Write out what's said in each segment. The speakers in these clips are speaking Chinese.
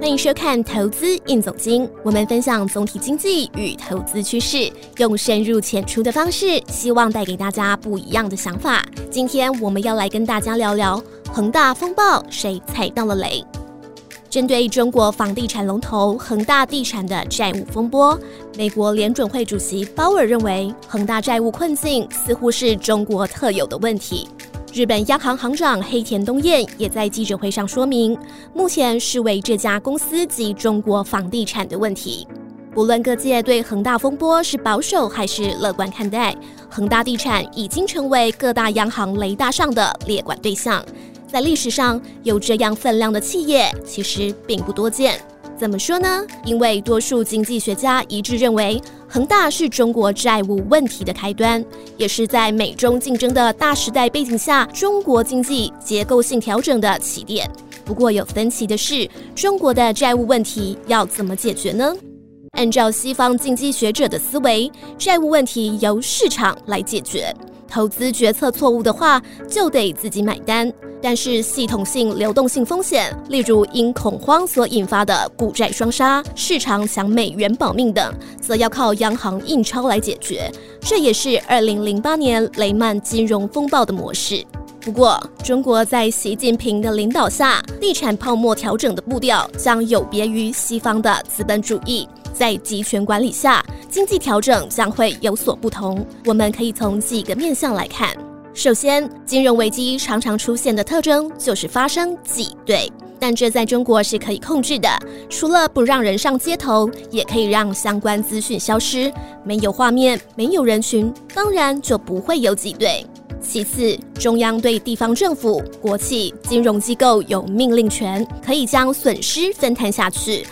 欢迎收看《投资应总经》，我们分享总体经济与投资趋势，用深入浅出的方式，希望带给大家不一样的想法。今天我们要来跟大家聊聊恒大风暴，谁踩到了雷？针对中国房地产龙头恒大地产的债务风波，美国联准会主席鲍尔认为，恒大债务困境似乎是中国特有的问题。日本央行行长黑田东彦也在记者会上说明，目前是为这家公司及中国房地产的问题。不论各界对恒大风波是保守还是乐观看待，恒大地产已经成为各大央行雷达上的列管对象。在历史上有这样分量的企业，其实并不多见。怎么说呢？因为多数经济学家一致认为，恒大是中国债务问题的开端，也是在美中竞争的大时代背景下，中国经济结构性调整的起点。不过有分歧的是，中国的债务问题要怎么解决呢？按照西方经济学者的思维，债务问题由市场来解决。投资决策错误的话，就得自己买单。但是系统性流动性风险，例如因恐慌所引发的股债双杀、市场抢美元保命等，则要靠央行印钞来解决。这也是二零零八年雷曼金融风暴的模式。不过，中国在习近平的领导下，地产泡沫调整的步调将有别于西方的资本主义。在集权管理下，经济调整将会有所不同。我们可以从几个面向来看。首先，金融危机常常出现的特征就是发生挤兑，但这在中国是可以控制的。除了不让人上街头，也可以让相关资讯消失。没有画面，没有人群，当然就不会有挤兑。其次，中央对地方政府、国企、金融机构有命令权，可以将损失分摊下去。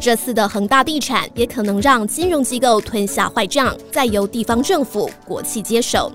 这次的恒大地产也可能让金融机构吞下坏账，再由地方政府、国企接手。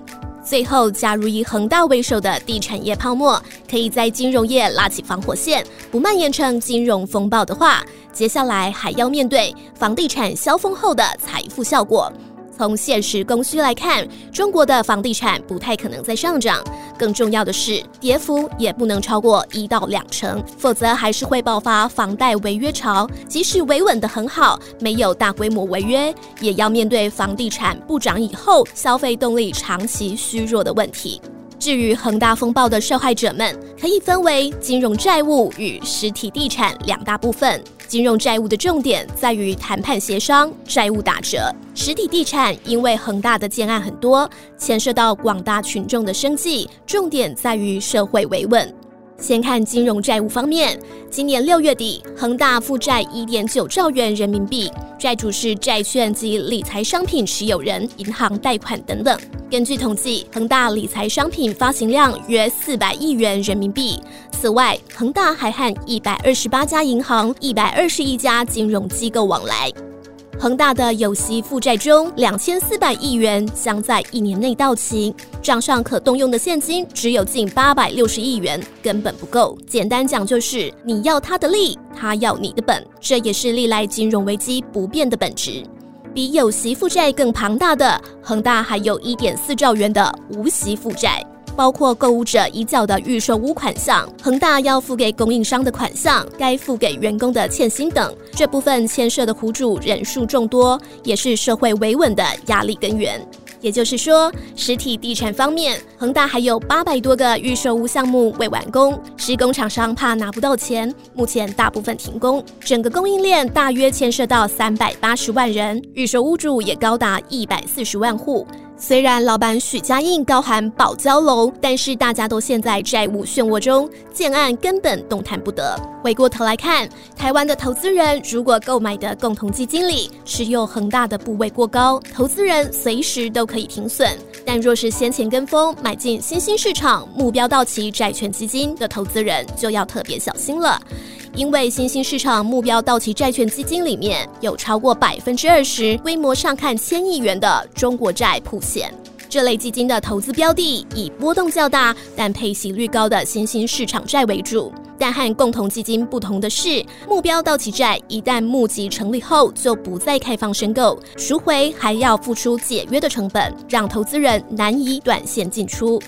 最后，加入以恒大为首的地产业泡沫可以在金融业拉起防火线，不蔓延成金融风暴的话，接下来还要面对房地产消风后的财富效果。从现实供需来看，中国的房地产不太可能再上涨。更重要的是，跌幅也不能超过一到两成，否则还是会爆发房贷违约潮。即使维稳的很好，没有大规模违约，也要面对房地产不涨以后消费动力长期虚弱的问题。至于恒大风暴的受害者们，可以分为金融债务与实体地产两大部分。金融债务的重点在于谈判协商，债务打折；实体地产因为恒大的建案很多，牵涉到广大群众的生计，重点在于社会维稳。先看金融债务方面，今年六月底，恒大负债一点九兆元人民币，债主是债券及理财商品持有人、银行贷款等等。根据统计，恒大理财商品发行量约四百亿元人民币。此外，恒大还和一百二十八家银行、一百二十一家金融机构往来。恒大的有息负债中，两千四百亿元将在一年内到期，账上可动用的现金只有近八百六十亿元，根本不够。简单讲就是，你要他的利，他要你的本，这也是历来金融危机不变的本质。比有息负债更庞大的，恒大还有一点四兆元的无息负债。包括购物者已缴的预售屋款项、恒大要付给供应商的款项、该付给员工的欠薪等，这部分牵涉的苦主人数众多，也是社会维稳的压力根源。也就是说，实体地产方面，恒大还有八百多个预售屋项目未完工，施工厂商怕拿不到钱，目前大部分停工。整个供应链大约牵涉到三百八十万人，预售屋主也高达一百四十万户。虽然老板许家印高喊保交楼，但是大家都陷在债务漩涡中，建案根本动弹不得。回过头来看，台湾的投资人如果购买的共同基金里持有恒大的部位过高，投资人随时都可以停损。但若是先前跟风买进新兴市场目标到期债券基金的投资人，就要特别小心了。因为新兴市场目标到期债券基金里面有超过百分之二十规模上看千亿元的中国债铺现，这类基金的投资标的以波动较大但配息率高的新兴市场债为主。但和共同基金不同的是，目标到期债一旦募集成立后就不再开放申购，赎回还要付出解约的成本，让投资人难以短线进出。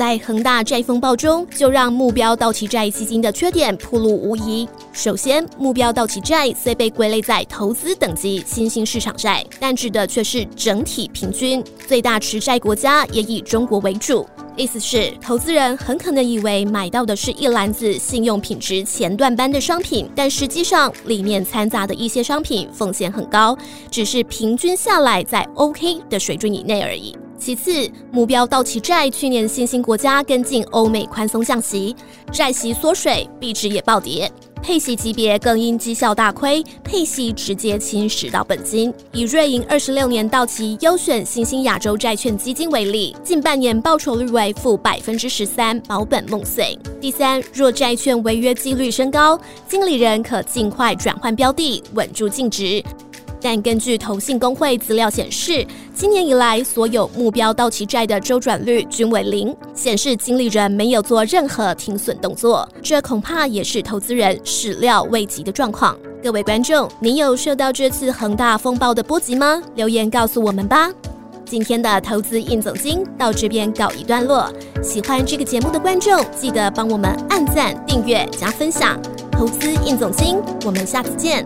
在恒大债风暴中，就让目标到期债基金的缺点暴露无遗。首先，目标到期债虽被归类在投资等级新兴市场债，但指的却是整体平均，最大持债国家也以中国为主。意思是，投资人很可能以为买到的是一篮子信用品质前段班的商品，但实际上里面掺杂的一些商品风险很高，只是平均下来在 OK 的水准以内而已。其次，目标到期债去年新兴国家跟进欧美宽松降息，债息缩水，币值也暴跌。配息级别更因绩效大亏，配息直接侵蚀到本金。以瑞银二十六年到期优选新兴亚洲债券基金为例，近半年报酬率为负百分之十三，保本梦碎。第三，若债券违约几率升高，经理人可尽快转换标的，稳住净值。但根据投信工会资料显示，今年以来所有目标到期债的周转率均为零，显示经理人没有做任何停损动作，这恐怕也是投资人始料未及的状况。各位观众，你有受到这次恒大风暴的波及吗？留言告诉我们吧。今天的投资硬总经到这边告一段落，喜欢这个节目的观众记得帮我们按赞、订阅、加分享。投资硬总经，我们下次见。